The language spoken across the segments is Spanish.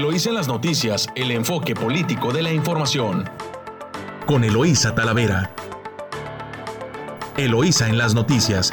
Eloísa en las noticias, el enfoque político de la información. Con Eloísa Talavera. Eloísa en las noticias.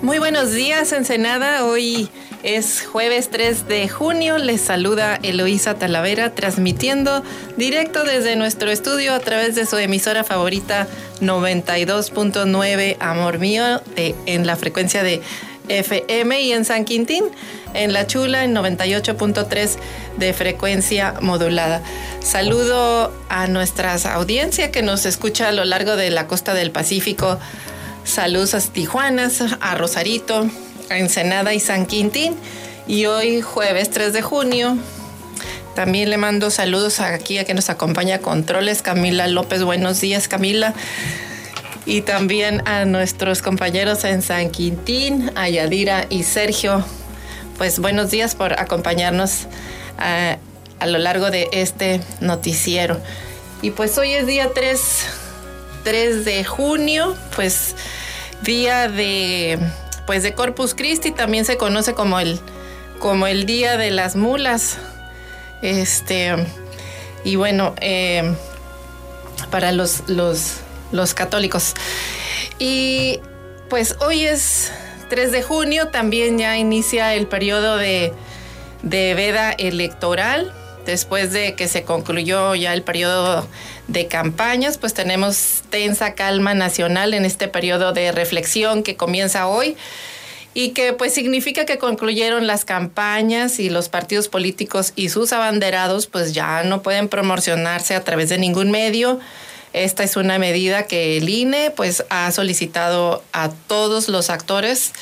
Muy buenos días, Ensenada. Hoy es jueves 3 de junio. Les saluda Eloísa Talavera, transmitiendo directo desde nuestro estudio a través de su emisora favorita 92.9 Amor Mío en la frecuencia de FM y en San Quintín, en La Chula, en 98.3 de frecuencia modulada. Saludo a nuestra audiencia que nos escucha a lo largo de la costa del Pacífico. Saludos a Tijuanas, a Rosarito, Ensenada y San Quintín. Y hoy, jueves 3 de junio, también le mando saludos aquí a que nos acompaña Controles, Camila López. Buenos días, Camila. Y también a nuestros compañeros en San Quintín, a Yadira y Sergio. Pues buenos días por acompañarnos a, a lo largo de este noticiero. Y pues hoy es día 3, 3 de junio, pues día de pues de Corpus Christi, también se conoce como el, como el Día de las Mulas. Este, y bueno, eh, para los, los, católicos. Y pues hoy es 3 de junio, también ya inicia el periodo de, de veda electoral. Después de que se concluyó ya el periodo de campañas, pues tenemos tensa calma nacional en este periodo de reflexión que comienza hoy y que pues significa que concluyeron las campañas y los partidos políticos y sus abanderados pues ya no pueden promocionarse a través de ningún medio. Esta es una medida que el INE pues ha solicitado a todos los actores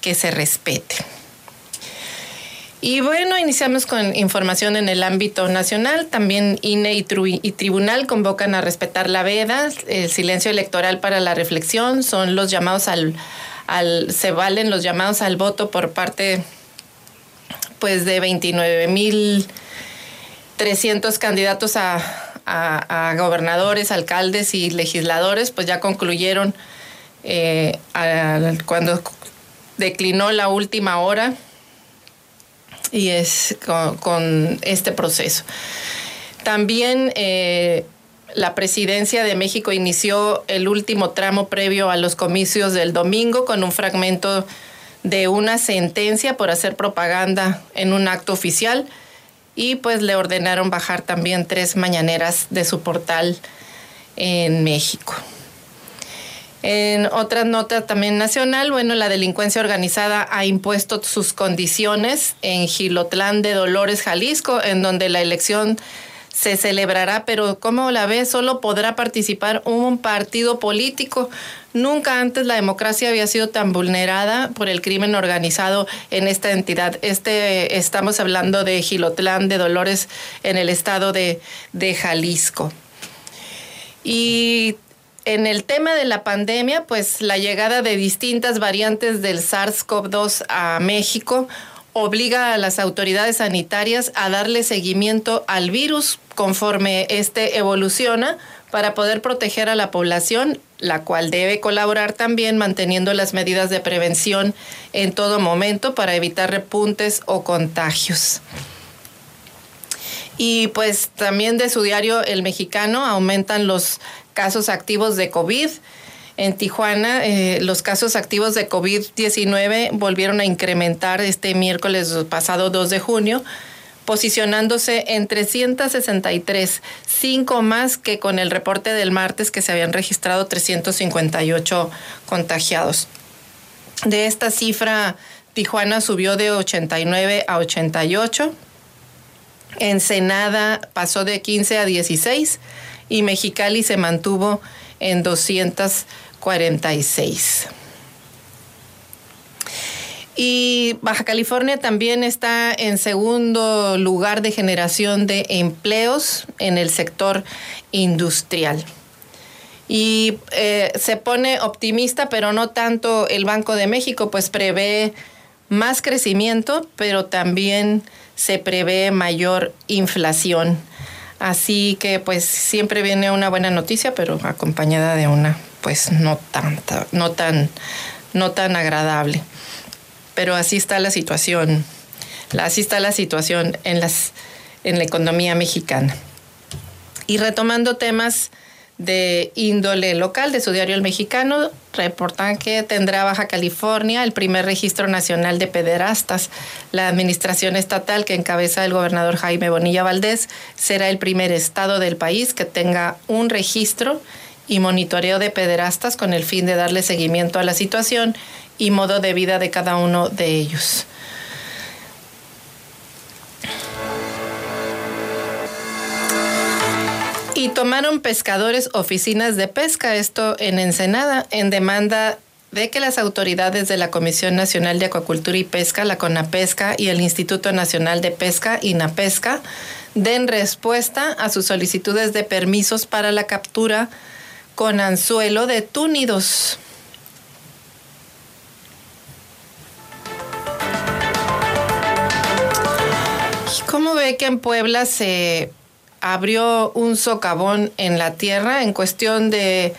que se respete. Y bueno, iniciamos con información en el ámbito nacional. También INE y, y, Tribunal convocan a respetar la veda, el silencio electoral para la reflexión, son los llamados al, al se valen los llamados al voto por parte pues de 29.300 candidatos a, a, a, gobernadores, alcaldes y legisladores, pues ya concluyeron eh, cuando declinó la última hora y es con, este proceso. También eh, la presidencia de México inició el último tramo previo a los comicios del domingo con un fragmento de una sentencia por hacer propaganda en un acto oficial y pues le ordenaron bajar también tres mañaneras de su portal en México. En otra nota también nacional, bueno, la delincuencia organizada ha impuesto sus condiciones en Gilotlán de Dolores, Jalisco, en donde la elección se celebrará, pero como la ve, solo podrá participar un partido político. Nunca antes la democracia había sido tan vulnerada por el crimen organizado en esta entidad. Este, estamos hablando de Gilotlán de Dolores en el estado de, de Jalisco. Y en el tema de la pandemia, pues la llegada de distintas variantes del SARS-CoV-2 a México obliga a las autoridades sanitarias a darle seguimiento al virus conforme este evoluciona para poder proteger a la población, la cual debe colaborar también manteniendo las medidas de prevención en todo momento para evitar repuntes o contagios. Y pues también de su diario El Mexicano aumentan los casos activos de COVID. En Tijuana, eh, los casos activos de COVID-19 volvieron a incrementar este miércoles pasado 2 de junio, posicionándose en 363, cinco más que con el reporte del martes que se habían registrado 358 contagiados. De esta cifra, Tijuana subió de 89 a 88. Ensenada pasó de 15 a 16 y Mexicali se mantuvo en 246. Y Baja California también está en segundo lugar de generación de empleos en el sector industrial. Y eh, se pone optimista, pero no tanto el Banco de México, pues prevé más crecimiento, pero también se prevé mayor inflación Así que pues siempre viene una buena noticia, pero acompañada de una pues no tanta, no tan, no tan agradable. Pero así está la situación, así está la situación en las, en la economía mexicana. Y retomando temas de índole local de su diario El Mexicano, reportan que tendrá Baja California el primer registro nacional de pederastas. La administración estatal que encabeza el gobernador Jaime Bonilla Valdés será el primer estado del país que tenga un registro y monitoreo de pederastas con el fin de darle seguimiento a la situación y modo de vida de cada uno de ellos. Y tomaron pescadores oficinas de pesca, esto en Ensenada, en demanda de que las autoridades de la Comisión Nacional de Acuacultura y Pesca, la CONAPESCA y el Instituto Nacional de Pesca, INAPESCA, den respuesta a sus solicitudes de permisos para la captura con anzuelo de túnidos. ¿Cómo ve que en Puebla se abrió un socavón en la tierra. En cuestión de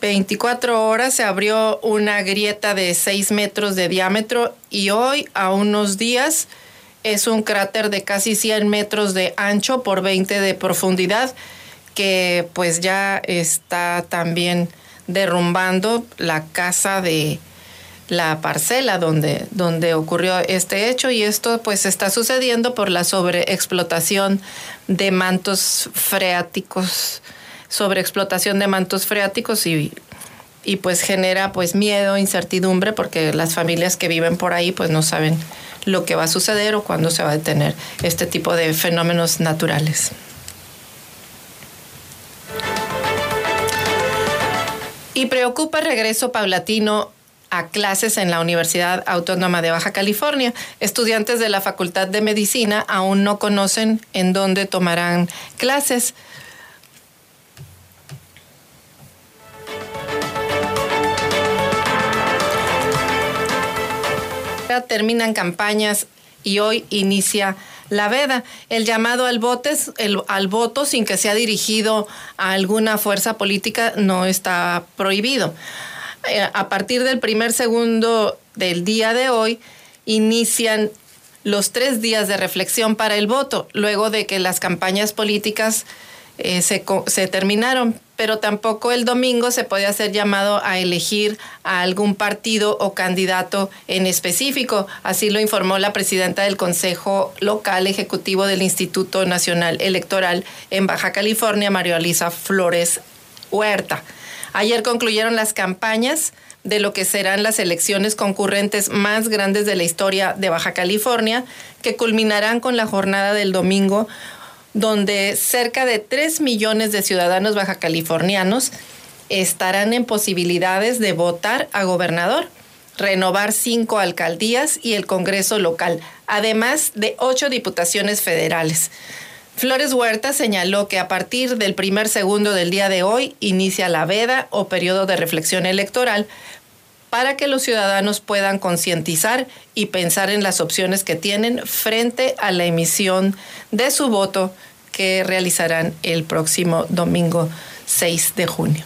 24 horas se abrió una grieta de 6 metros de diámetro y hoy, a unos días, es un cráter de casi 100 metros de ancho por 20 de profundidad que pues ya está también derrumbando la casa de la parcela donde, donde ocurrió este hecho y esto pues está sucediendo por la sobreexplotación de mantos freáticos, sobreexplotación de mantos freáticos y, y pues genera pues miedo, incertidumbre porque las familias que viven por ahí pues no saben lo que va a suceder o cuándo se va a detener este tipo de fenómenos naturales. Y preocupa el regreso paulatino a clases en la Universidad Autónoma de Baja California. Estudiantes de la Facultad de Medicina aún no conocen en dónde tomarán clases. Terminan campañas y hoy inicia la veda, el llamado al, al voto sin que sea dirigido a alguna fuerza política no está prohibido. Eh, a partir del primer segundo del día de hoy, inician los tres días de reflexión para el voto, luego de que las campañas políticas eh, se, terminaron, pero tampoco el domingo se puede hacer llamado a elegir a algún partido o candidato en específico. Así lo informó la presidenta del Consejo Local Ejecutivo del Instituto Nacional Electoral en Baja California, María Elisa Flores Huerta. Ayer concluyeron las campañas de lo que serán las elecciones concurrentes más grandes de la historia de Baja California, que culminarán con la jornada del domingo, donde cerca de 3 millones de ciudadanos baja californianos estarán en posibilidades de votar a gobernador, renovar cinco alcaldías y el Congreso local, además de ocho diputaciones federales. Flores Huerta señaló que a partir del primer segundo del día de hoy inicia la veda o periodo de reflexión electoral para que los ciudadanos puedan concientizar y pensar en las opciones que tienen frente a la emisión de su voto que realizarán el próximo domingo 6 de junio.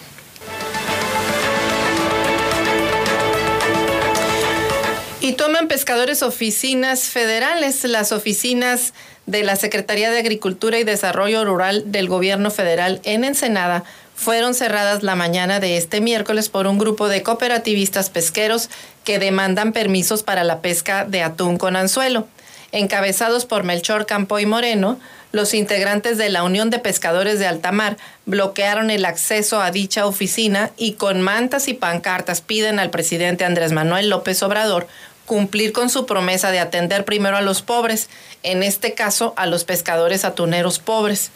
Y toman pescadores oficinas federales, las oficinas de la Secretaría de Agricultura y Desarrollo Rural del Gobierno Federal en Ensenada fueron cerradas la mañana de este miércoles por un grupo de cooperativistas pesqueros que demandan permisos para la pesca de atún con anzuelo. Encabezados por Melchor Campo y Moreno, los integrantes de la Unión de Pescadores de Altamar bloquearon el acceso a dicha oficina y con mantas y pancartas piden al presidente Andrés Manuel López Obrador cumplir con su promesa de atender primero a los pobres, en este caso a los pescadores atuneros pobres.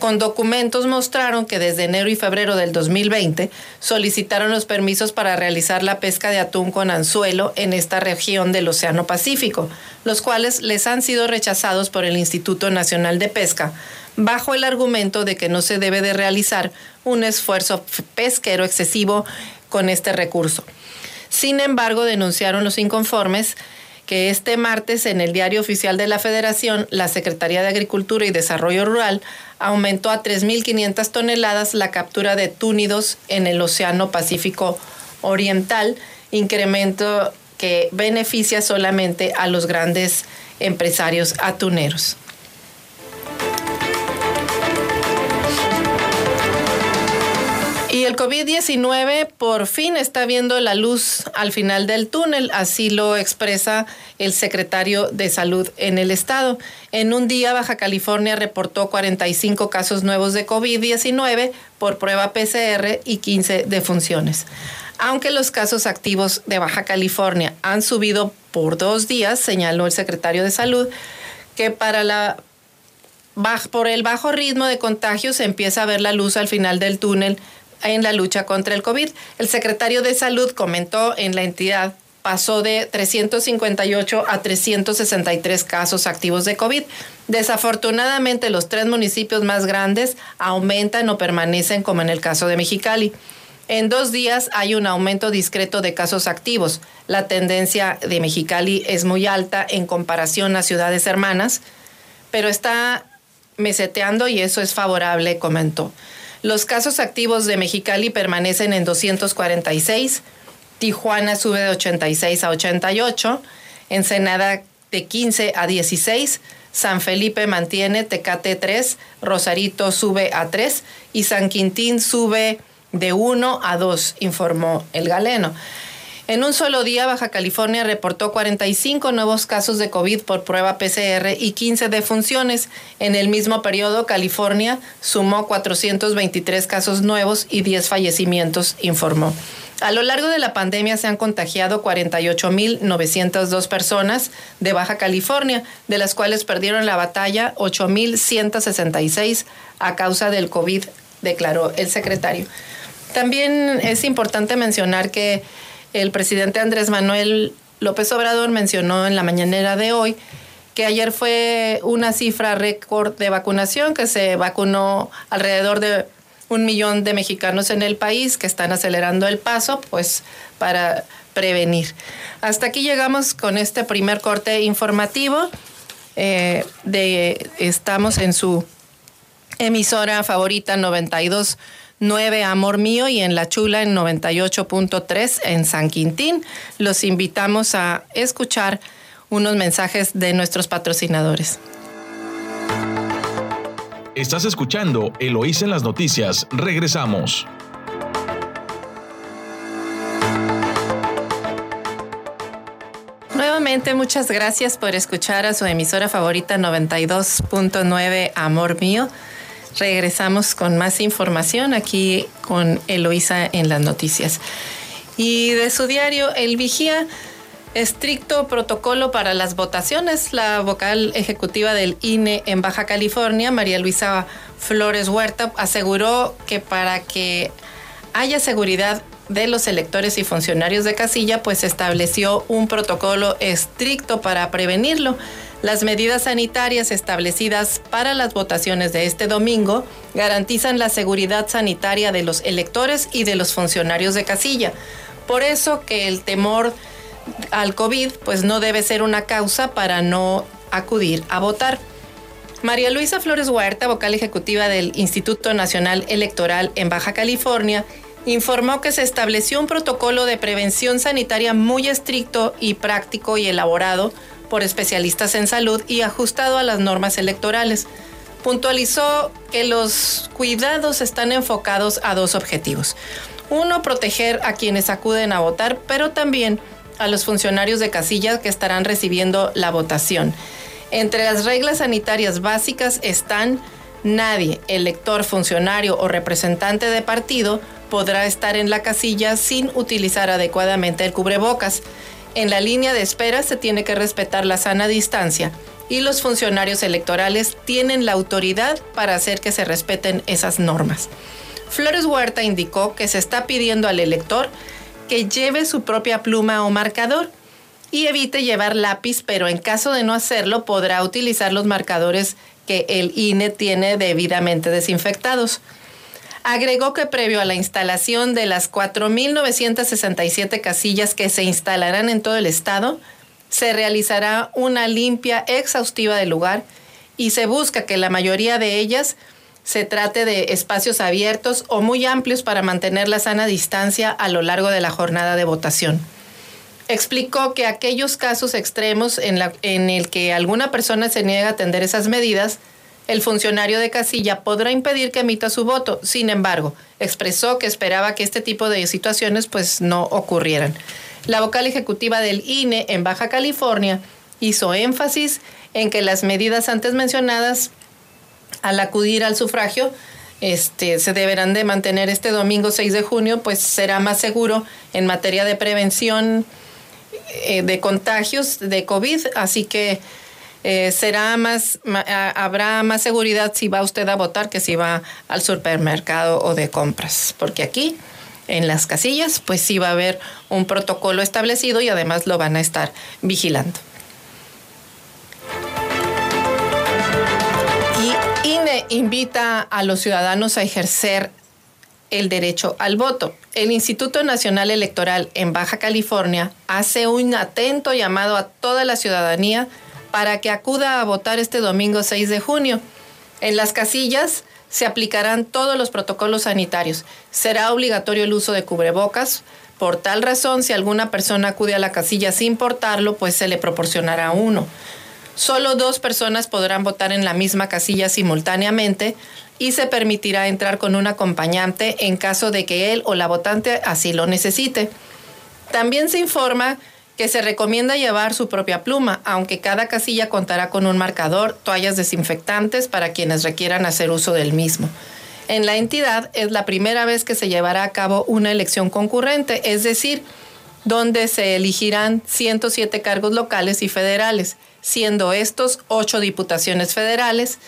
Con documentos mostraron que desde enero y febrero del 2020 solicitaron los permisos para realizar la pesca de atún con anzuelo en esta región del Océano Pacífico, los cuales les han sido rechazados por el Instituto Nacional de Pesca, bajo el argumento de que no se debe de realizar un esfuerzo pesquero excesivo con este recurso. Sin embargo, denunciaron los inconformes que este martes en el Diario Oficial de la Federación, la Secretaría de Agricultura y Desarrollo Rural aumentó a 3.500 toneladas la captura de túnidos en el Océano Pacífico Oriental, incremento que beneficia solamente a los grandes empresarios atuneros. Y el COVID-19 por fin está viendo la luz al final del túnel, así lo expresa el secretario de Salud en el estado. En un día, Baja California reportó 45 casos nuevos de COVID-19 por prueba PCR y 15 defunciones. Aunque los casos activos de Baja California han subido por dos días, señaló el secretario de Salud, que para la por el bajo ritmo de contagio se empieza a ver la luz al final del túnel en la lucha contra el COVID. El secretario de Salud comentó en la entidad pasó de 358 a 363 casos activos de COVID. Desafortunadamente, los tres municipios más grandes aumentan o permanecen como en el caso de Mexicali. En dos días hay un aumento discreto de casos activos. La tendencia de Mexicali es muy alta en comparación a ciudades hermanas, pero está meseteando y eso es favorable, comentó. Los casos activos de Mexicali permanecen en 246, Tijuana sube de 86 a 88, Ensenada de 15 a 16, San Felipe mantiene Tecate 3, Rosarito sube a 3 y San Quintín sube de 1 a 2, informó el galeno. En un solo día, Baja California reportó 45 nuevos casos de COVID por prueba PCR y 15 defunciones. En el mismo periodo, California sumó 423 casos nuevos y 10 fallecimientos, informó. A lo largo de la pandemia se han contagiado 48.902 personas de Baja California, de las cuales perdieron la batalla 8.166 a causa del COVID, declaró el secretario. También es importante mencionar que el presidente Andrés Manuel López Obrador mencionó en la mañanera de hoy que ayer fue una cifra récord de vacunación, que se vacunó alrededor de un millón de mexicanos en el país que están acelerando el paso, pues para prevenir. Hasta aquí llegamos con este primer corte informativo. Eh, de, estamos en su emisora favorita 92 9 Amor Mío y en La Chula en 98.3 en San Quintín. Los invitamos a escuchar unos mensajes de nuestros patrocinadores. Estás escuchando Eloís en las noticias. Regresamos. Nuevamente, muchas gracias por escuchar a su emisora favorita 92.9 Amor Mío. Regresamos con más información aquí con Eloisa en las noticias. Y de su diario, El Vigía, estricto protocolo para las votaciones. La vocal ejecutiva del INE en Baja California, María Luisa Flores Huerta, aseguró que para que haya seguridad de los electores y funcionarios de casilla, pues estableció un protocolo estricto para prevenirlo. Las medidas sanitarias establecidas para las votaciones de este domingo garantizan la seguridad sanitaria de los electores y de los funcionarios de casilla. Por eso que el temor al COVID pues no debe ser una causa para no acudir a votar. María Luisa Flores Huerta, vocal ejecutiva del Instituto Nacional Electoral en Baja California, informó que se estableció un protocolo de prevención sanitaria muy estricto y práctico y elaborado por especialistas en salud y ajustado a las normas electorales. Puntualizó que los cuidados están enfocados a dos objetivos. Uno, proteger a quienes acuden a votar, pero también a los funcionarios de casilla que estarán recibiendo la votación. Entre las reglas sanitarias básicas están nadie, elector, funcionario o representante de partido, podrá estar en la casilla sin utilizar adecuadamente el cubrebocas. En la línea de espera se tiene que respetar la sana distancia y los funcionarios electorales tienen la autoridad para hacer que se respeten esas normas. Flores Huerta indicó que se está pidiendo al elector que lleve su propia pluma o marcador y evite llevar lápiz, pero en caso de no hacerlo podrá utilizar los marcadores que el INE tiene debidamente desinfectados. Agregó que previo a la instalación de las 4.967 casillas que se instalarán en todo el estado, se realizará una limpia exhaustiva del lugar y se busca que la mayoría de ellas se trate de espacios abiertos o muy amplios para mantener la sana distancia a lo largo de la jornada de votación. Explicó que aquellos casos extremos en, la, en el que alguna persona se niega a atender esas medidas, el funcionario de casilla podrá impedir que emita su voto. Sin embargo, expresó que esperaba que este tipo de situaciones pues no ocurrieran. La vocal ejecutiva del INE en Baja California hizo énfasis en que las medidas antes mencionadas al acudir al sufragio este, se deberán de mantener este domingo 6 de junio, pues será más seguro en materia de prevención eh, de contagios de COVID, así que eh, será más, habrá más seguridad si va usted a votar que si va al supermercado o de compras, porque aquí en las casillas pues sí va a haber un protocolo establecido y además lo van a estar vigilando. invita a los ciudadanos a ejercer el derecho al voto. El Instituto Nacional Electoral en Baja California hace un atento llamado a toda la ciudadanía para que acuda a votar este domingo 6 de junio. En las casillas se aplicarán todos los protocolos sanitarios. Será obligatorio el uso de cubrebocas. Por tal razón, si alguna persona acude a la casilla sin portarlo, pues se le proporcionará uno. Solo dos personas podrán votar en la misma casilla simultáneamente y se permitirá entrar con un acompañante en caso de que él o la votante así lo necesite. También se informa que se recomienda llevar su propia pluma, aunque cada casilla contará con un marcador, toallas desinfectantes para quienes requieran hacer uso del mismo. En la entidad es la primera vez que se llevará a cabo una elección concurrente, es decir, donde se elegirán 107 cargos locales y federales siendo estos ocho diputaciones federales,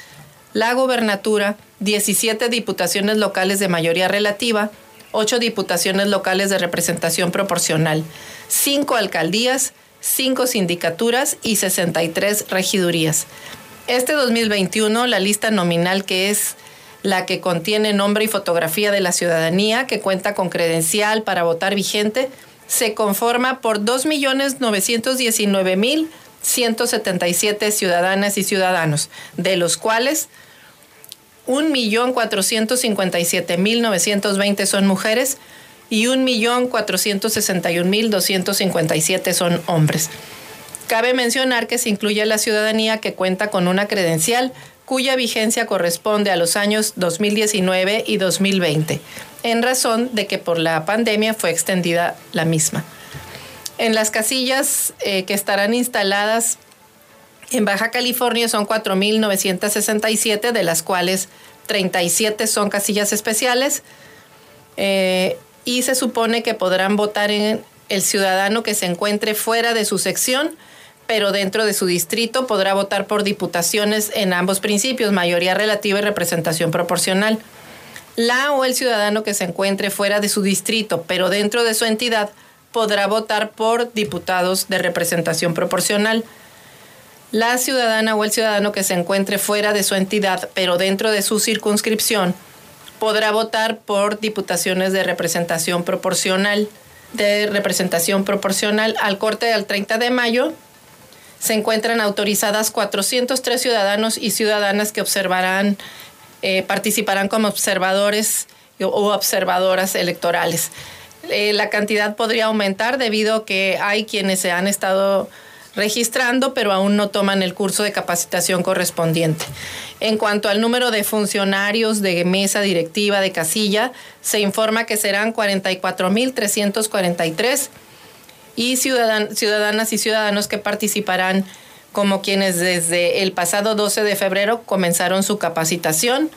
la gobernatura, 17 diputaciones locales de mayoría relativa, ocho diputaciones locales de representación proporcional, cinco alcaldías, cinco sindicaturas y 63 regidurías. Este 2021, la lista nominal que es la que contiene nombre y fotografía de la ciudadanía, que cuenta con credencial para votar vigente, se conforma por 2.919.000 177 ciudadanas y ciudadanos, de los cuales 1.457.920 son mujeres y 1.461.257 son hombres. Cabe mencionar que se incluye la ciudadanía que cuenta con una credencial cuya vigencia corresponde a los años 2019 y 2020, en razón de que por la pandemia fue extendida la misma. En las casillas eh, que estarán instaladas en Baja California son 4.967, de las cuales 37 son casillas especiales. Eh, y se supone que podrán votar en el ciudadano que se encuentre fuera de su sección, pero dentro de su distrito podrá votar por diputaciones en ambos principios, mayoría relativa y representación proporcional. La o el ciudadano que se encuentre fuera de su distrito, pero dentro de su entidad, podrá votar por diputados de representación proporcional. La ciudadana o el ciudadano que se encuentre fuera de su entidad, pero dentro de su circunscripción, podrá votar por diputaciones de representación proporcional. De representación proporcional al corte del 30 de mayo, se encuentran autorizadas 403 ciudadanos y ciudadanas que observarán, eh, participarán como observadores o observadoras electorales. Eh, la cantidad podría aumentar debido a que hay quienes se han estado registrando, pero aún no toman el curso de capacitación correspondiente. En cuanto al número de funcionarios de mesa directiva de casilla, se informa que serán 44.343 y ciudadanas y ciudadanos que participarán como quienes desde el pasado 12 de febrero comenzaron su capacitación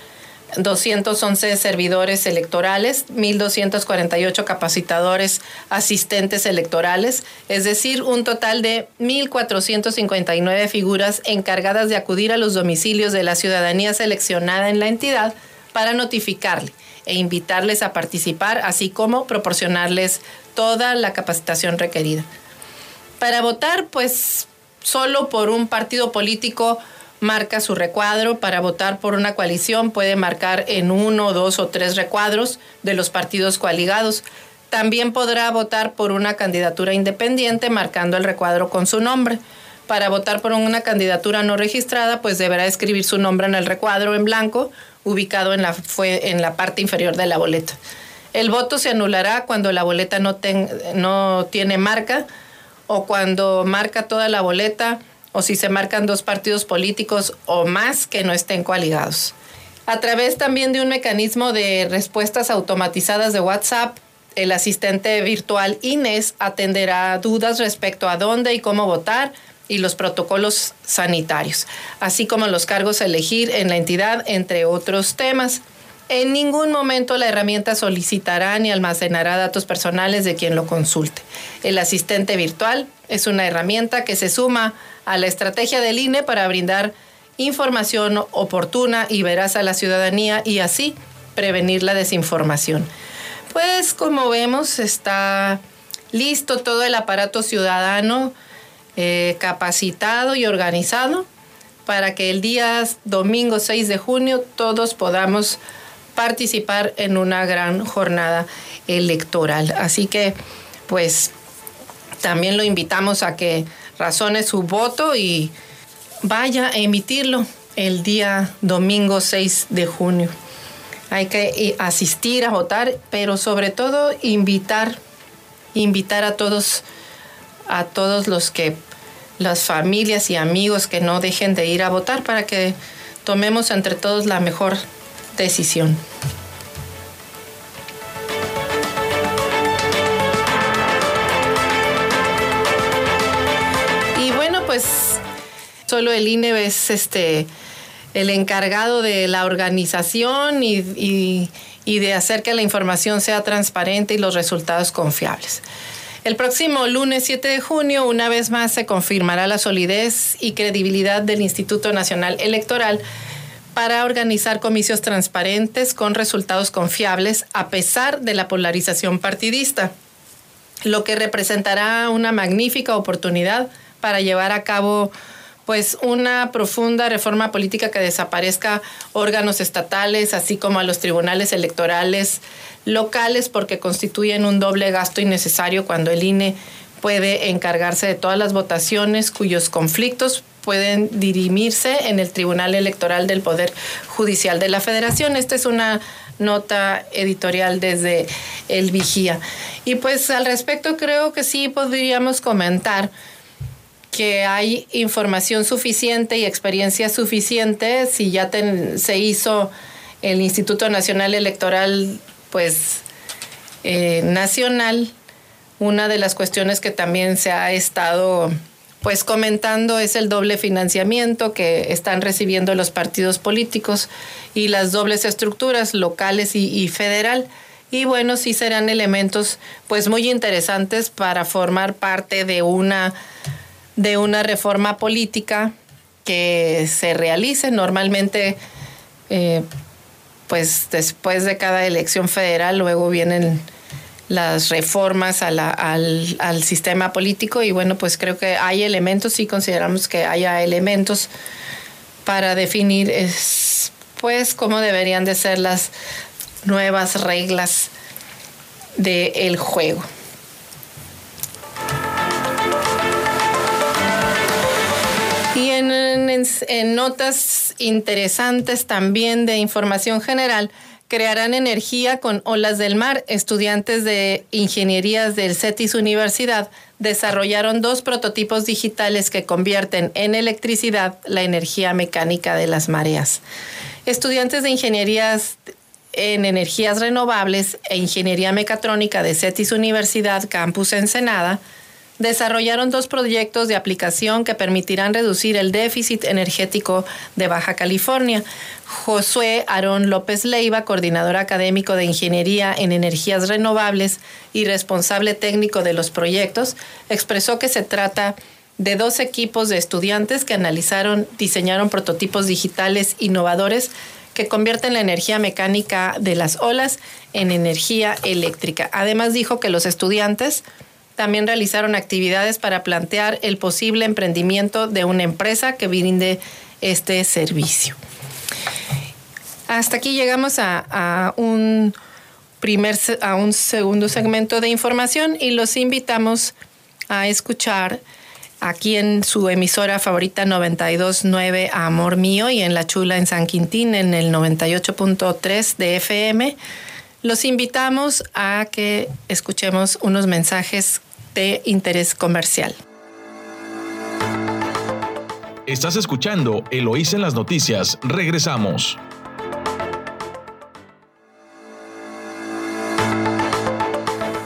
211 servidores electorales, 1.248 capacitadores asistentes electorales, es decir, un total de 1.459 figuras encargadas de acudir a los domicilios de la ciudadanía seleccionada en la entidad para notificarle e invitarles a participar, así como proporcionarles toda la capacitación requerida. Para votar, pues solo por un partido político marca su recuadro. Para votar por una coalición puede marcar en uno, dos o tres recuadros de los partidos coaligados. También podrá votar por una candidatura independiente marcando el recuadro con su nombre. Para votar por una candidatura no registrada, pues deberá escribir su nombre en el recuadro en blanco, ubicado en la, fue, en la parte inferior de la boleta. El voto se anulará cuando la boleta no, no tiene marca o cuando marca toda la boleta o si se marcan dos partidos políticos o más que no estén coaligados. A través también de un mecanismo de respuestas automatizadas de WhatsApp, el asistente virtual Inés atenderá dudas respecto a dónde y cómo votar y los protocolos sanitarios, así como los cargos a elegir en la entidad, entre otros temas. En ningún momento la herramienta solicitará ni almacenará datos personales de quien lo consulte. El asistente virtual es una herramienta que se suma la estrategia del INE para brindar información oportuna y veraz a la ciudadanía y así prevenir la desinformación. Pues como vemos está listo todo el aparato ciudadano eh, capacitado y organizado para que el día domingo 6 de junio todos podamos participar en una gran jornada electoral. Así que, pues, también lo invitamos a que razone su voto y vaya a emitirlo el día domingo 6 de junio. Hay que asistir a votar, pero sobre todo invitar, invitar a todos, a todos los que, las familias y amigos que no dejen de ir a votar para que tomemos entre todos la mejor decisión. Solo el INE es este el encargado de la organización y, y de hacer que la información sea transparente y los resultados confiables. El próximo lunes 7 de junio, una vez más, se confirmará la solidez y credibilidad del Instituto Nacional Electoral para organizar comicios transparentes con resultados confiables a pesar de la polarización partidista, lo que representará una magnífica oportunidad para llevar a cabo pues una profunda reforma política que desaparezca órganos estatales, así como a los tribunales electorales locales, porque constituyen un doble gasto innecesario cuando el INE puede encargarse de todas las votaciones cuyos conflictos pueden dirimirse en el Tribunal Electoral del Poder Judicial de la Federación. Esta es una nota editorial desde el Vigía. Y pues al respecto creo que sí podríamos comentar que hay información suficiente y experiencia suficiente si ya se hizo el Instituto Nacional Electoral pues eh, nacional. Una de las cuestiones que también se ha estado pues comentando es el doble financiamiento que están recibiendo los partidos políticos y las dobles estructuras locales y, federal. Y bueno, sí serán elementos pues muy interesantes para formar parte de una, de una reforma política que se realice normalmente eh, pues después de cada elección federal luego vienen las reformas al, al, sistema político y bueno, pues creo que hay elementos, sí consideramos que haya elementos para definir es, pues cómo deberían de ser las nuevas reglas del juego. En, notas interesantes también de información general, crearán energía con olas del mar. Estudiantes de ingenierías del CETIS Universidad desarrollaron dos prototipos digitales que convierten en electricidad la energía mecánica de las mareas. Estudiantes de ingenierías en energías renovables e ingeniería mecatrónica de CETIS Universidad Campus Ensenada desarrollaron dos proyectos de aplicación que permitirán reducir el déficit energético de Baja California. Josué Aarón López Leiva, coordinador académico de Ingeniería en Energías Renovables y responsable técnico de los proyectos, expresó que se trata de dos equipos de estudiantes que analizaron, diseñaron prototipos digitales innovadores que convierten la energía mecánica de las olas en energía eléctrica. Además dijo que los estudiantes también realizaron actividades para plantear el posible emprendimiento de una empresa que brinde este servicio. Hasta aquí llegamos a, un, primer, a un segundo segmento de información y los invitamos a escuchar aquí en su emisora favorita 929 Amor Mío y en La Chula en San Quintín en el 98.3 de FM. Los invitamos a que escuchemos unos mensajes de interés comercial. Estás escuchando Eloís en las noticias. Regresamos.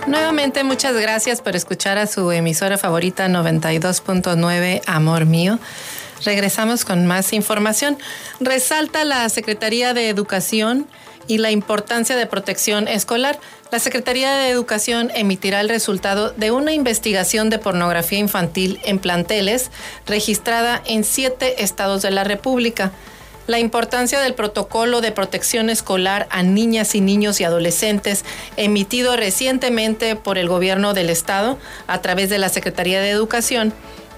Nuevamente muchas gracias por escuchar a su emisora favorita 92.9 Amor Mío. Regresamos con más información. Resalta la Secretaría de Educación y la importancia de protección escolar. La Secretaría de Educación emitirá el resultado de una investigación de pornografía infantil en planteles registrada en siete estados de la República la importancia del protocolo de protección escolar a niñas y niños y adolescentes emitido recientemente por el gobierno del estado a través de la Secretaría de Educación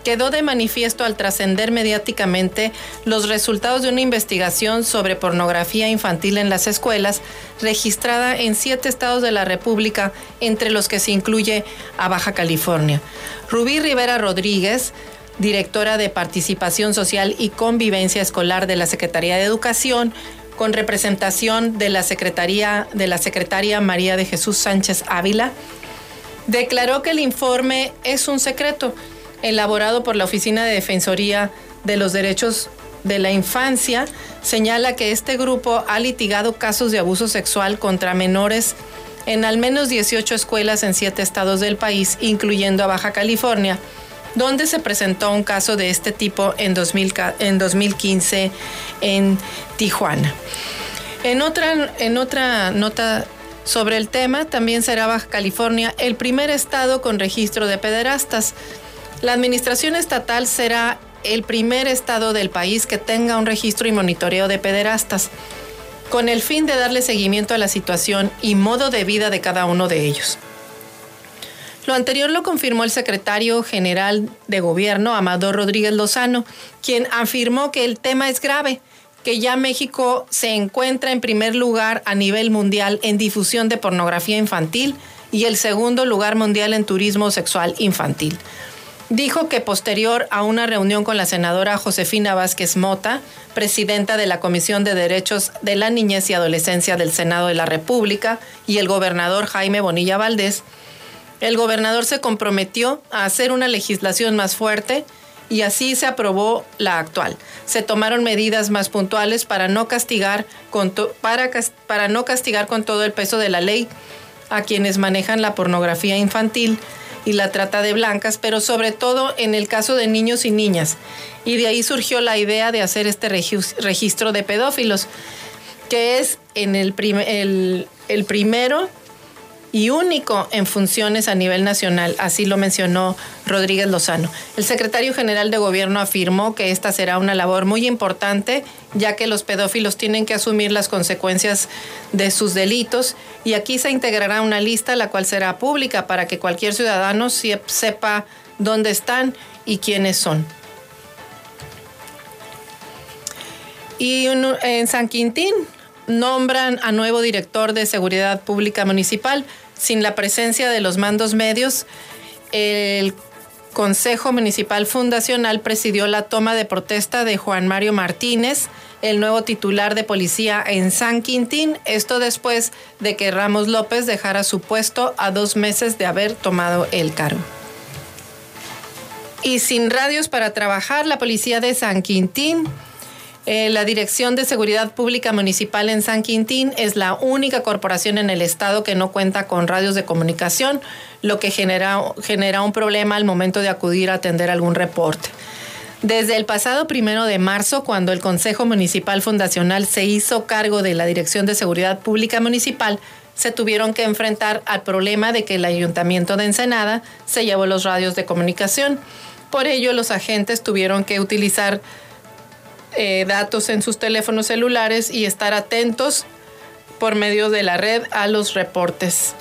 quedó de manifiesto al trascender mediáticamente los resultados de una investigación sobre pornografía infantil en las escuelas registrada en siete estados de la República, entre los que se incluye a Baja California. Rubí Rivera Rodríguez, directora de Participación Social y Convivencia Escolar de la Secretaría de Educación, con representación de la Secretaría de la Secretaria María de Jesús Sánchez Ávila, declaró que el informe es un secreto elaborado por la Oficina de Defensoría de los Derechos de la Infancia, señala que este grupo ha litigado casos de abuso sexual contra menores en al menos 18 escuelas en siete estados del país, incluyendo a Baja California donde se presentó un caso de este tipo en, 2015 en Tijuana. En otra, en otra nota sobre el tema, también será Baja California el primer estado con registro de pederastas. La administración estatal será el primer estado del país que tenga un registro y monitoreo de pederastas, con el fin de darle seguimiento a la situación y modo de vida de cada uno de ellos. Lo anterior lo confirmó el secretario general de gobierno, Amador Rodríguez Lozano, quien afirmó que el tema es grave, que ya México se encuentra en primer lugar a nivel mundial en difusión de pornografía infantil y el segundo lugar mundial en turismo sexual infantil. Dijo que posterior a una reunión con la senadora Josefina Vázquez Mota, presidenta de la Comisión de Derechos de la Niñez y Adolescencia del Senado de la República, y el gobernador Jaime Bonilla Valdés, el gobernador se comprometió a hacer una legislación más fuerte y así se aprobó la actual. Se tomaron medidas más puntuales para no castigar con, para, para no castigar con todo el peso de la ley a quienes manejan la pornografía infantil y la trata de blancas, pero sobre todo en el caso de niños y niñas. Y de ahí surgió la idea de hacer este registro de pedófilos, que es en el, el, el primero y único en funciones a nivel nacional, así lo mencionó Rodríguez Lozano. El secretario general de gobierno afirmó que esta será una labor muy importante, ya que los pedófilos tienen que asumir las consecuencias de sus delitos y aquí se integrará una lista la cual será pública para que cualquier ciudadano sepa dónde están y quiénes son. Y en San Quintín, nombran a nuevo director de Seguridad Pública Municipal. Sin la presencia de los mandos medios, el Consejo Municipal Fundacional presidió la toma de protesta de Juan Mario Martínez, el nuevo titular de policía en San Quintín, esto después de que Ramos López dejara su puesto a dos meses de haber tomado el cargo. Y sin radios para trabajar, la policía de San Quintín eh, la Dirección de Seguridad Pública Municipal en San Quintín es la única corporación en el estado que no cuenta con radios de comunicación, lo que genera, genera un problema al momento de acudir a atender algún reporte. Desde el pasado primero de marzo, cuando el Consejo Municipal Fundacional se hizo cargo de la Dirección de Seguridad Pública Municipal, se tuvieron que enfrentar al problema de que el Ayuntamiento de Ensenada se llevó los radios de comunicación. Por ello, los agentes tuvieron que utilizar eh, datos en sus teléfonos celulares y estar atentos por medio de la red a los reportes.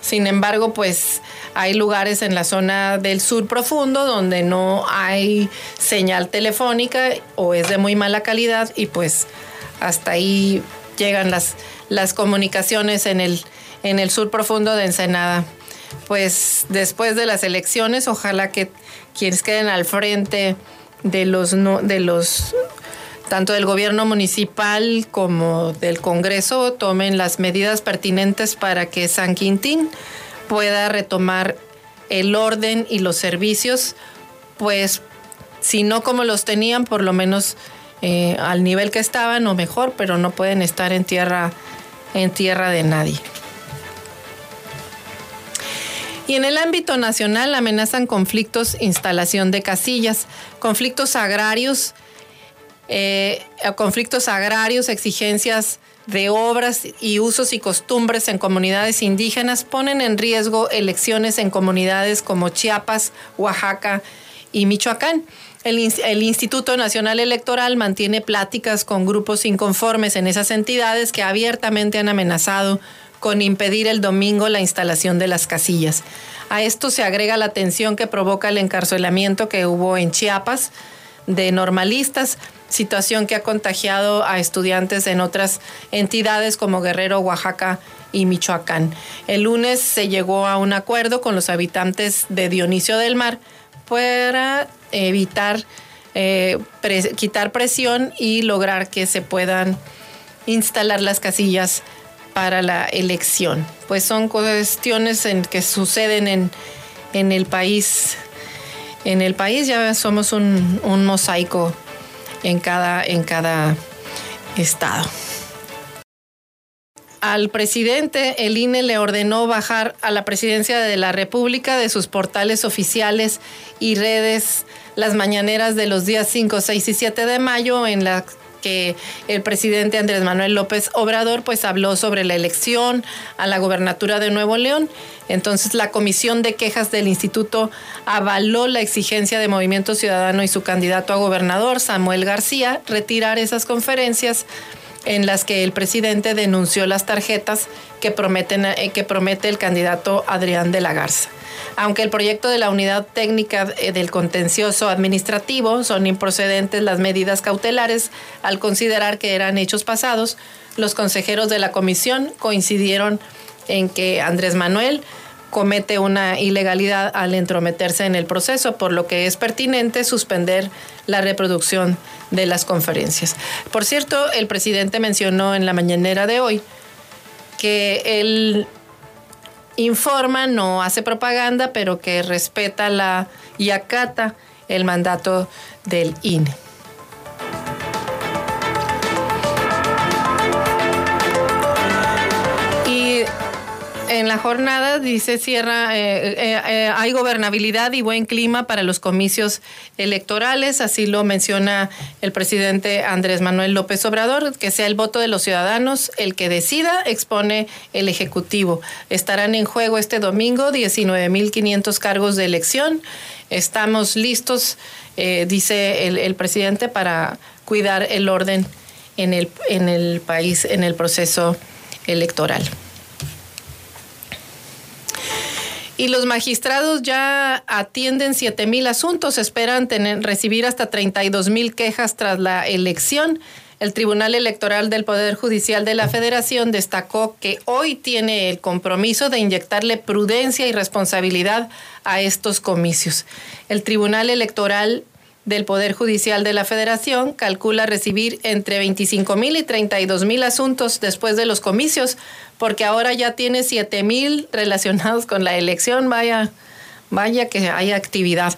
Sin embargo, pues hay lugares en la zona del sur profundo donde no hay señal telefónica o es de muy mala calidad y pues hasta ahí llegan las, las comunicaciones en el, en el sur profundo de Ensenada. Pues después de las elecciones, ojalá que quienes queden al frente de los, de los tanto del gobierno municipal como del Congreso tomen las medidas pertinentes para que San Quintín pueda retomar el orden y los servicios, pues si no como los tenían, por lo menos eh, al nivel que estaban o mejor, pero no pueden estar en tierra, en tierra de nadie. Y en el ámbito nacional amenazan conflictos, instalación de casillas, conflictos agrarios, eh, conflictos agrarios, exigencias de obras y usos y costumbres en comunidades indígenas ponen en riesgo elecciones en comunidades como Chiapas, Oaxaca y Michoacán. El, el, Instituto Nacional Electoral mantiene pláticas con grupos inconformes en esas entidades que abiertamente han amenazado con impedir el domingo la instalación de las casillas. A esto se agrega la tensión que provoca el encarcelamiento que hubo en Chiapas de normalistas, situación que ha contagiado a estudiantes en otras entidades como Guerrero, Oaxaca y Michoacán. El lunes se llegó a un acuerdo con los habitantes de Dionisio del Mar para evitar eh, quitar presión y lograr que se puedan instalar las casillas para la elección. Pues son cuestiones en que suceden en, en el país. En el país ya somos un, un mosaico en cada, en cada estado. Al presidente, el INE le ordenó bajar a la presidencia de la República de sus portales oficiales y redes las mañaneras de los días 5, 6 y 7 de mayo en la que el presidente Andrés Manuel López Obrador pues habló sobre la elección a la gobernatura de Nuevo León. Entonces la comisión de quejas del instituto avaló la exigencia de Movimiento Ciudadano y su candidato a gobernador, Samuel García, retirar esas conferencias en las que el presidente denunció las tarjetas que, prometen, eh, que promete el candidato Adrián de la Garza. Aunque el proyecto de la unidad técnica eh, del contencioso administrativo son improcedentes las medidas cautelares al considerar que eran hechos pasados, los consejeros de la comisión coincidieron en que Andrés Manuel comete una ilegalidad al entrometerse en el proceso, por lo que es pertinente suspender la reproducción de las conferencias. Por cierto, el presidente mencionó en la mañanera de hoy que el informa, no hace propaganda, pero que respeta la y acata el mandato del INE. En la jornada dice cierra eh, eh, eh, hay gobernabilidad y buen clima para los comicios electorales. Así lo menciona el presidente Andrés Manuel López Obrador. Que sea el voto de los ciudadanos el que decida expone el ejecutivo. Estarán en juego este domingo 19.500 cargos de elección. Estamos listos dice el, el presidente para cuidar el orden en el en el país en el proceso electoral. Y los magistrados ya atienden 7 mil asuntos, esperan recibir hasta 32 mil quejas tras la elección. El Tribunal Electoral del Poder Judicial de la Federación destacó que hoy tiene el compromiso de inyectarle prudencia y responsabilidad a estos comicios. El Tribunal Electoral del Poder Judicial de la Federación calcula recibir entre 25 mil y 32 mil asuntos después de los comicios, porque ahora ya tiene 7 mil relacionados con la elección. Vaya, vaya que hay actividad.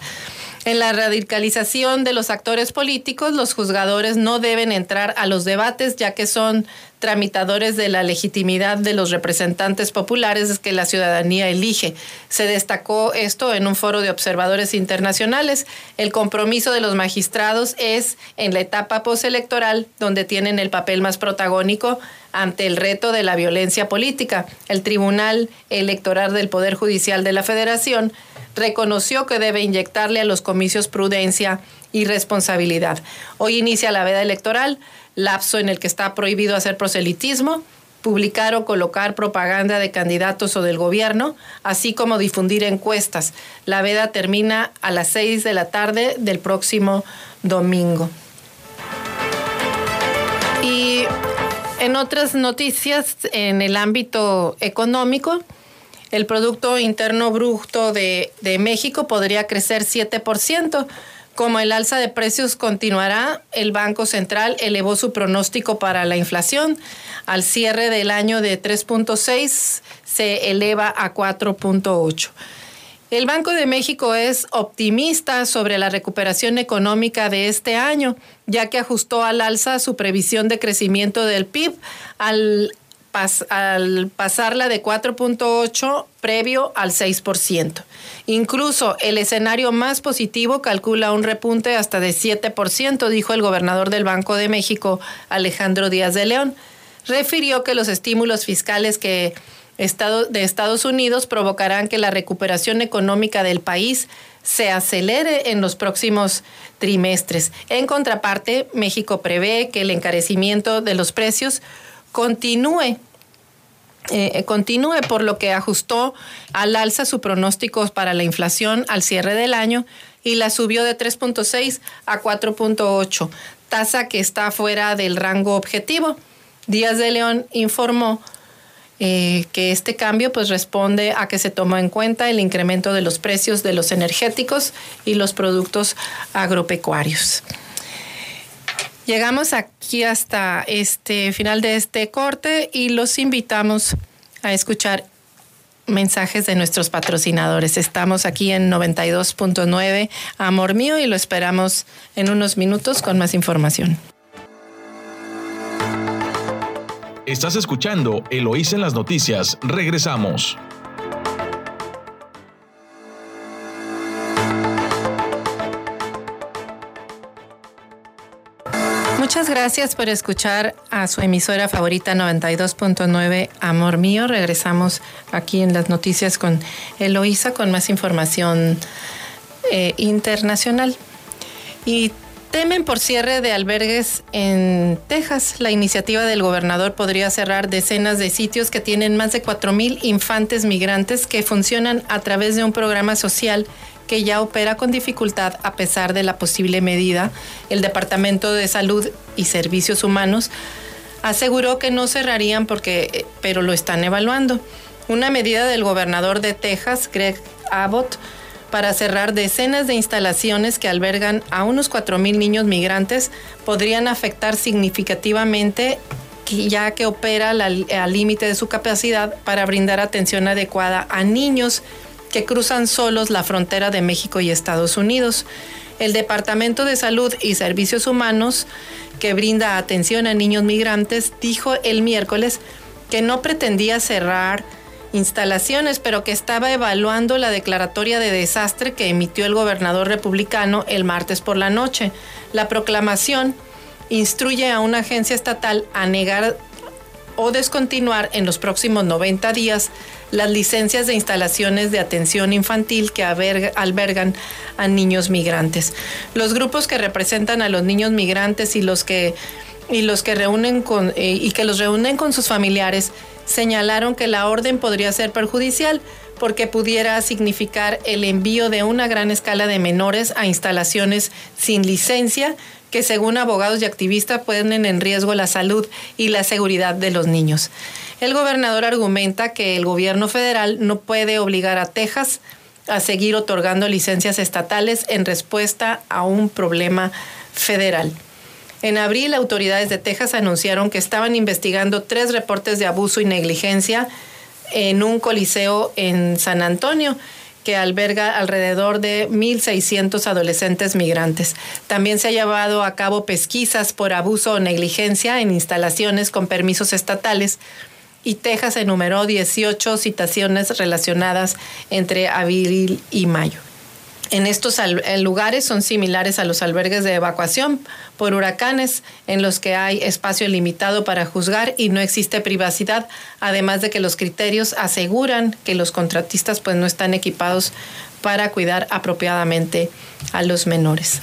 En la radicalización de los actores políticos, los juzgadores no deben entrar a los debates ya que son tramitadores de la legitimidad de los representantes populares que la ciudadanía elige. Se destacó esto en un foro de observadores internacionales. El compromiso de los magistrados es en la etapa postelectoral donde tienen el papel más protagónico ante el reto de la violencia política. El Tribunal Electoral del Poder Judicial de la Federación reconoció que debe inyectarle a los comicios prudencia y responsabilidad. Hoy inicia la veda electoral, lapso en el que está prohibido hacer proselitismo, publicar o colocar propaganda de candidatos o del gobierno, así como difundir encuestas. La veda termina a las 6 de la tarde del próximo domingo. Y En otras noticias, en el ámbito económico, el Producto Interno Bruto de, México podría crecer 7%. Como el alza de precios continuará, el Banco Central elevó su pronóstico para la inflación. Al cierre del año de 3.6 se eleva a 4.8. El Banco de México es optimista sobre la recuperación económica de este año, ya que ajustó al alza su previsión de crecimiento del PIB al, al pasarla de 4.8 previo al 6%. Incluso el escenario más positivo calcula un repunte hasta de 7%, dijo el gobernador del Banco de México, Alejandro Díaz de León. Refirió que los estímulos fiscales que de Estados Unidos provocarán que la recuperación económica del país se acelere en los próximos trimestres. En contraparte, México prevé que el encarecimiento de los precios continúe eh, continúe, por lo que ajustó al alza su pronóstico para la inflación al cierre del año y la subió de 3.6 a 4.8, tasa que está fuera del rango objetivo. Díaz de León informó eh, que este cambio pues responde a que se tomó en cuenta el incremento de los precios de los energéticos y los productos agropecuarios. Llegamos aquí hasta este final de este corte y los invitamos a escuchar mensajes de nuestros patrocinadores. Estamos aquí en 92.9 Amor Mío y lo esperamos en unos minutos con más información. Estás escuchando Eloísa en las noticias. Regresamos. Muchas gracias por escuchar a su emisora favorita 92.9 Amor Mío. Regresamos aquí en las noticias con Eloísa con más información eh, internacional. Y temen por cierre de albergues en Texas. La iniciativa del gobernador podría cerrar decenas de sitios que tienen más de 4.000 infantes migrantes que funcionan a través de un programa social que ya opera con dificultad a pesar de la posible medida, el Departamento de Salud y Servicios Humanos aseguró que no cerrarían porque eh, pero lo están evaluando. Una medida del gobernador de Texas, Greg Abbott, para cerrar decenas de instalaciones que albergan a unos 4.000 niños migrantes podrían afectar significativamente ya que opera al límite de su capacidad para brindar atención adecuada a niños que cruzan solos la frontera de México y Estados Unidos. El Departamento de Salud y Servicios Humanos, que brinda atención a niños migrantes, dijo el miércoles que no pretendía cerrar instalaciones, pero que estaba evaluando la declaratoria de desastre que emitió el gobernador republicano el martes por la noche. La proclamación instruye a una agencia estatal a negar o descontinuar en los próximos 90 días las licencias de instalaciones de atención infantil que albergan a niños migrantes. Los grupos que representan a los niños migrantes y los que y los que reúnen con eh, y que los reúnen con sus familiares señalaron que la orden podría ser perjudicial porque pudiera significar el envío de una gran escala de menores a instalaciones sin licencia que según abogados y activistas ponen en riesgo la salud y la seguridad de los niños. El gobernador argumenta que el gobierno federal no puede obligar a Texas a seguir otorgando licencias estatales en respuesta a un problema federal. En abril, autoridades de Texas anunciaron que estaban investigando tres reportes de abuso y negligencia en un coliseo en San Antonio que alberga alrededor de 1.600 adolescentes migrantes. También se ha llevado a cabo pesquisas por abuso o negligencia en instalaciones con permisos estatales y Texas enumeró 18 citaciones relacionadas entre abril y mayo en estos lugares son similares a los albergues de evacuación por huracanes, en los que hay espacio limitado para juzgar y no existe privacidad, además de que los criterios aseguran que los contratistas pues no están equipados para cuidar apropiadamente a los menores.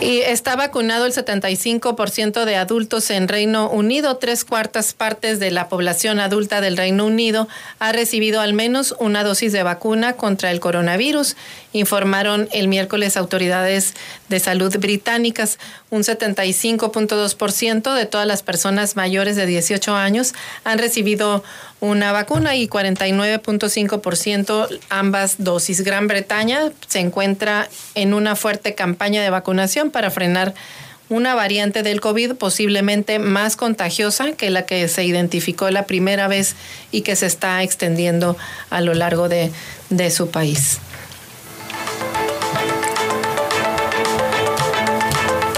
Y está vacunado el 75% de adultos en Reino Unido. Tres cuartas partes de la población adulta del Reino Unido ha recibido al menos una dosis de vacuna contra el coronavirus, informaron el miércoles autoridades de salud británicas. Un 75.2% de todas las personas mayores de 18 años han recibido una vacuna y 49.5% ambas dosis. Gran Bretaña se encuentra en una fuerte campaña de vacunación para frenar una variante del COVID posiblemente más contagiosa que la que se identificó la primera vez y que se está extendiendo a lo largo de, de su país.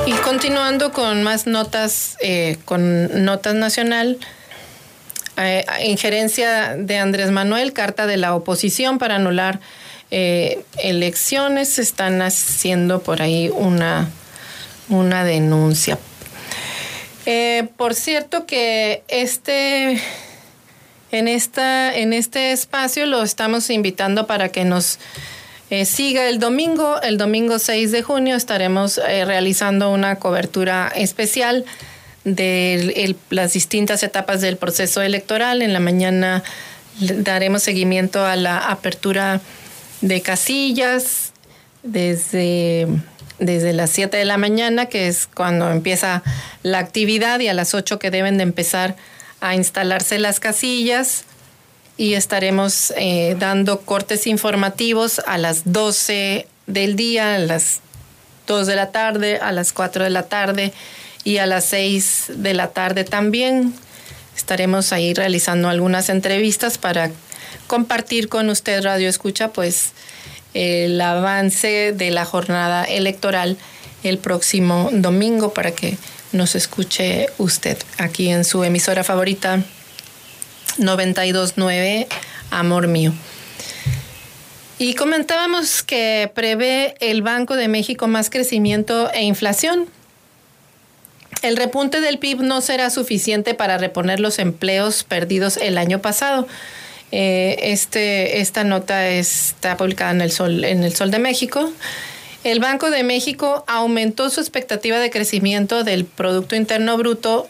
Y continuando con más notas, eh, con notas nacional, eh, injerencia de Andrés Manuel, carta de la oposición para anular eh, elecciones, están haciendo por ahí una, una denuncia. por cierto que este en esta en este espacio lo estamos invitando para que nos eh, siga el domingo. El domingo 6 de junio estaremos eh, realizando una cobertura especial de las distintas etapas del proceso electoral. En la mañana daremos seguimiento a la apertura de casillas desde, desde las 7 de la mañana, que es cuando empieza la actividad, y a las 8 que deben de empezar a instalarse las casillas y estaremos eh, dando cortes informativos a las 12 del día, a las 2 de la tarde, a las 4 de la tarde y a las 6 de la tarde también. Estaremos ahí realizando algunas entrevistas para compartir con usted, Radio Escucha, pues el avance de la jornada electoral el próximo domingo para que nos escuche usted aquí en su emisora favorita 929 Amor Mío. Y comentábamos que prevé el Banco de México más crecimiento e inflación. El repunte del PIB no será suficiente para reponer los empleos perdidos el año pasado. Eh, este, esta nota está publicada en el, Sol, en el Sol de México. El Banco de México aumentó su expectativa de crecimiento del Producto Interno Bruto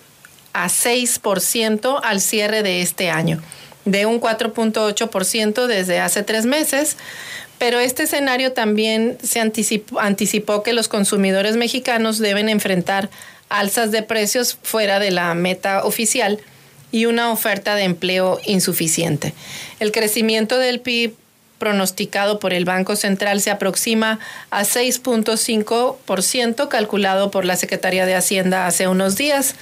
a 6% al cierre de este año, de un 4.8% desde hace tres meses. Pero este escenario también se anticipó, anticipó que los consumidores mexicanos deben enfrentar alzas de precios fuera de la meta oficial y una oferta de empleo insuficiente. El crecimiento del PIB pronosticado por el Banco Central se aproxima a 6.5%, calculado por la Secretaría de Hacienda hace unos días.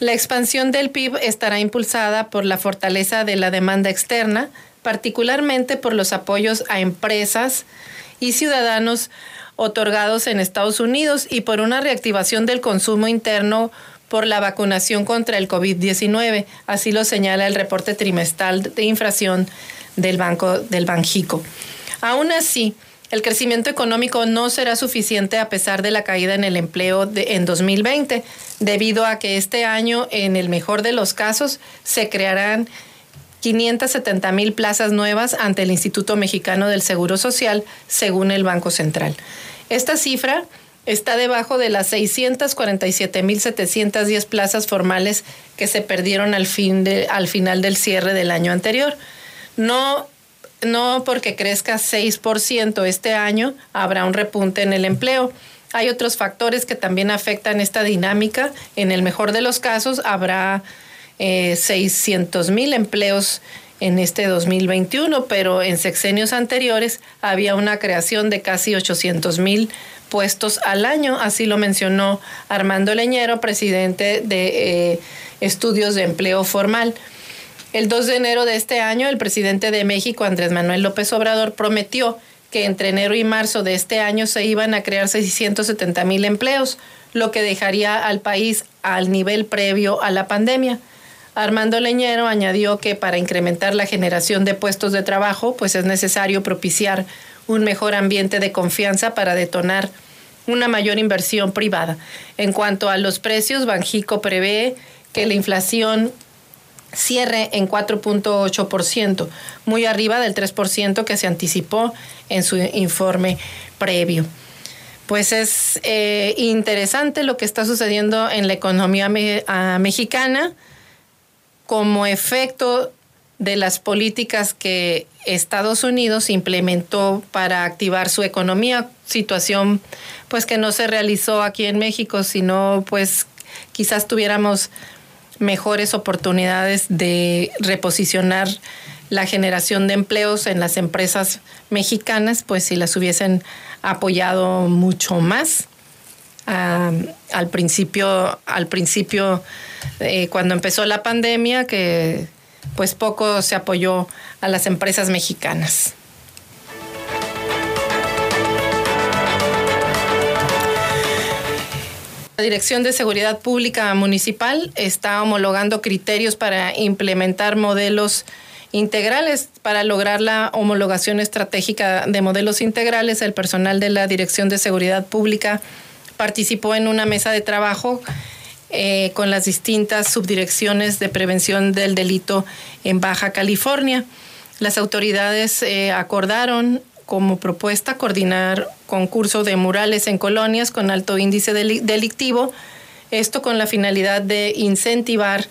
La expansión del PIB estará impulsada por la fortaleza de la demanda externa, particularmente por los apoyos a empresas y ciudadanos otorgados en Estados Unidos y por una reactivación del consumo interno por la vacunación contra el COVID-19. Así lo señala el reporte trimestral de inflación del Banco del Banjico. Aún así, el crecimiento económico no será suficiente a pesar de la caída en el empleo de, en 2020, debido a que este año, en el mejor de los casos, se crearán 570 mil plazas nuevas ante el Instituto Mexicano del Seguro Social, según el Banco Central. Esta cifra está debajo de las 647.710 plazas formales que se perdieron al, fin al final del cierre del año anterior. No no porque crezca 6% este año habrá un repunte en el empleo. Hay otros factores que también afectan esta dinámica. En el mejor de los casos habrá eh, 600 mil empleos en este 2021, pero en sexenios anteriores había una creación de casi 800 mil puestos al año, así lo mencionó Armando Leñero, presidente de eh, Estudios de Empleo Formal. El 2 de enero de este año, el presidente de México, Andrés Manuel López Obrador, prometió que entre enero y marzo de este año se iban a crear 670 mil empleos, lo que dejaría al país al nivel previo a la pandemia. Armando Leñero añadió que para incrementar la generación de puestos de trabajo, pues es necesario propiciar un mejor ambiente de confianza para detonar una mayor inversión privada. En cuanto a los precios, Banjico prevé que la inflación cierre en 4.8%, muy arriba del 3% que se anticipó en su informe previo. pues es eh, interesante lo que está sucediendo en la economía mexicana como efecto de las políticas que Estados Unidos implementó para activar su economía, situación pues que no se realizó aquí en México, sino pues quizás tuviéramos mejores oportunidades de reposicionar la generación de empleos en las empresas mexicanas, pues si las hubiesen apoyado mucho más. Al principio, al principio eh, cuando empezó la pandemia, que pues poco se apoyó a las empresas mexicanas. La Dirección de Seguridad Pública Municipal está homologando criterios para implementar modelos integrales. Para lograr la homologación estratégica de modelos integrales, el personal de la Dirección de Seguridad Pública participó en una mesa de trabajo eh, con las distintas subdirecciones de prevención del delito en Baja California. Las autoridades eh, acordaron como propuesta coordinar concurso de murales en colonias con alto índice delictivo, esto con la finalidad de incentivar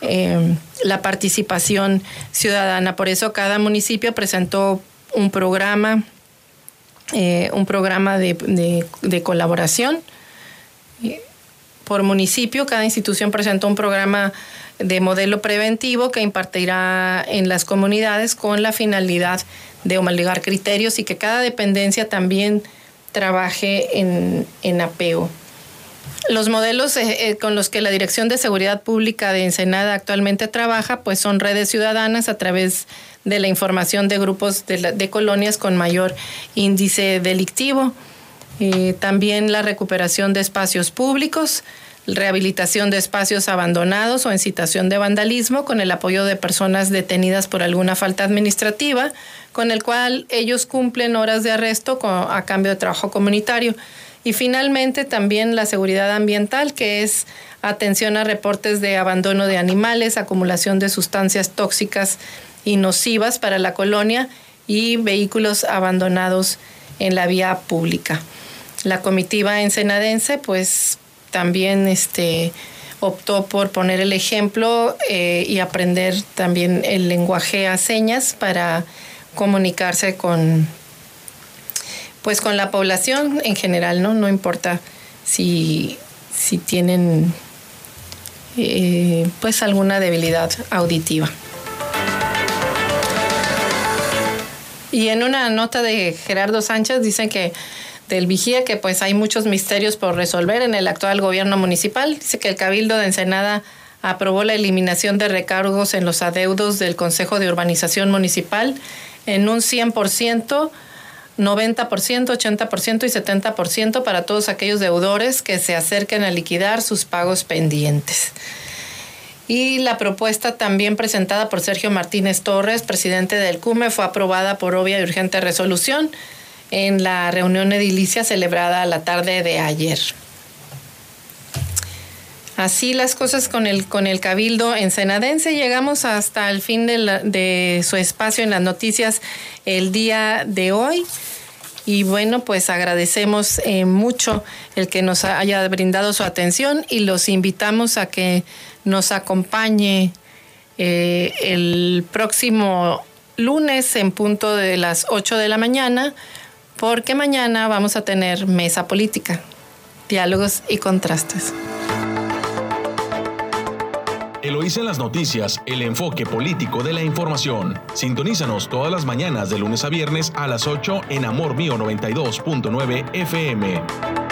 eh, la participación ciudadana. Por eso cada municipio presentó un programa, un programa de, de colaboración por municipio. Cada institución presentó un programa de modelo preventivo que impartirá en las comunidades con la finalidad de homologar criterios y que cada dependencia también trabaje en, en apego. Los modelos eh, eh, con los que la Dirección de Seguridad Pública de Ensenada actualmente trabaja, pues son redes ciudadanas a través de la información de grupos de, colonias con mayor índice delictivo. Eh, también la recuperación de espacios públicos, rehabilitación de espacios abandonados o en situación de vandalismo con el apoyo de personas detenidas por alguna falta administrativa, con el cual ellos cumplen horas de arresto a cambio de trabajo comunitario. Y finalmente también la seguridad ambiental, que es atención a reportes de abandono de animales, acumulación de sustancias tóxicas y nocivas para la colonia y vehículos abandonados en la vía pública. La comitiva ensenadense pues también este, optó por poner el ejemplo eh, y aprender también el lenguaje a señas para comunicarse con pues con la población en general, ¿no? No importa si, si tienen eh, pues alguna debilidad auditiva. Y en una nota de Gerardo Sánchez dicen que del vigía que pues hay muchos misterios por resolver en el actual gobierno municipal. Dice que el Cabildo de Ensenada aprobó la eliminación de recargos en los adeudos del Consejo de Urbanización Municipal en un 100%, 90%, 80% y 70% para todos aquellos deudores que se acerquen a liquidar sus pagos pendientes. Y la propuesta también presentada por Sergio Martínez Torres, presidente del CUME, fue aprobada por obvia y urgente resolución en la reunión edilicia celebrada la tarde de ayer. Así las cosas con el, con el Cabildo Ensenadense. Llegamos hasta el fin de, su espacio en las noticias el día de hoy. Y bueno, pues agradecemos eh, mucho el que nos haya brindado su atención y los invitamos a que nos acompañe eh, el próximo lunes en punto de las 8 de la mañana porque mañana vamos a tener mesa política, diálogos y contrastes. Eloísa en las noticias, el enfoque político de la información. Sintonízanos todas las mañanas de lunes a viernes a las 8 en Amor Mío 92.9 FM.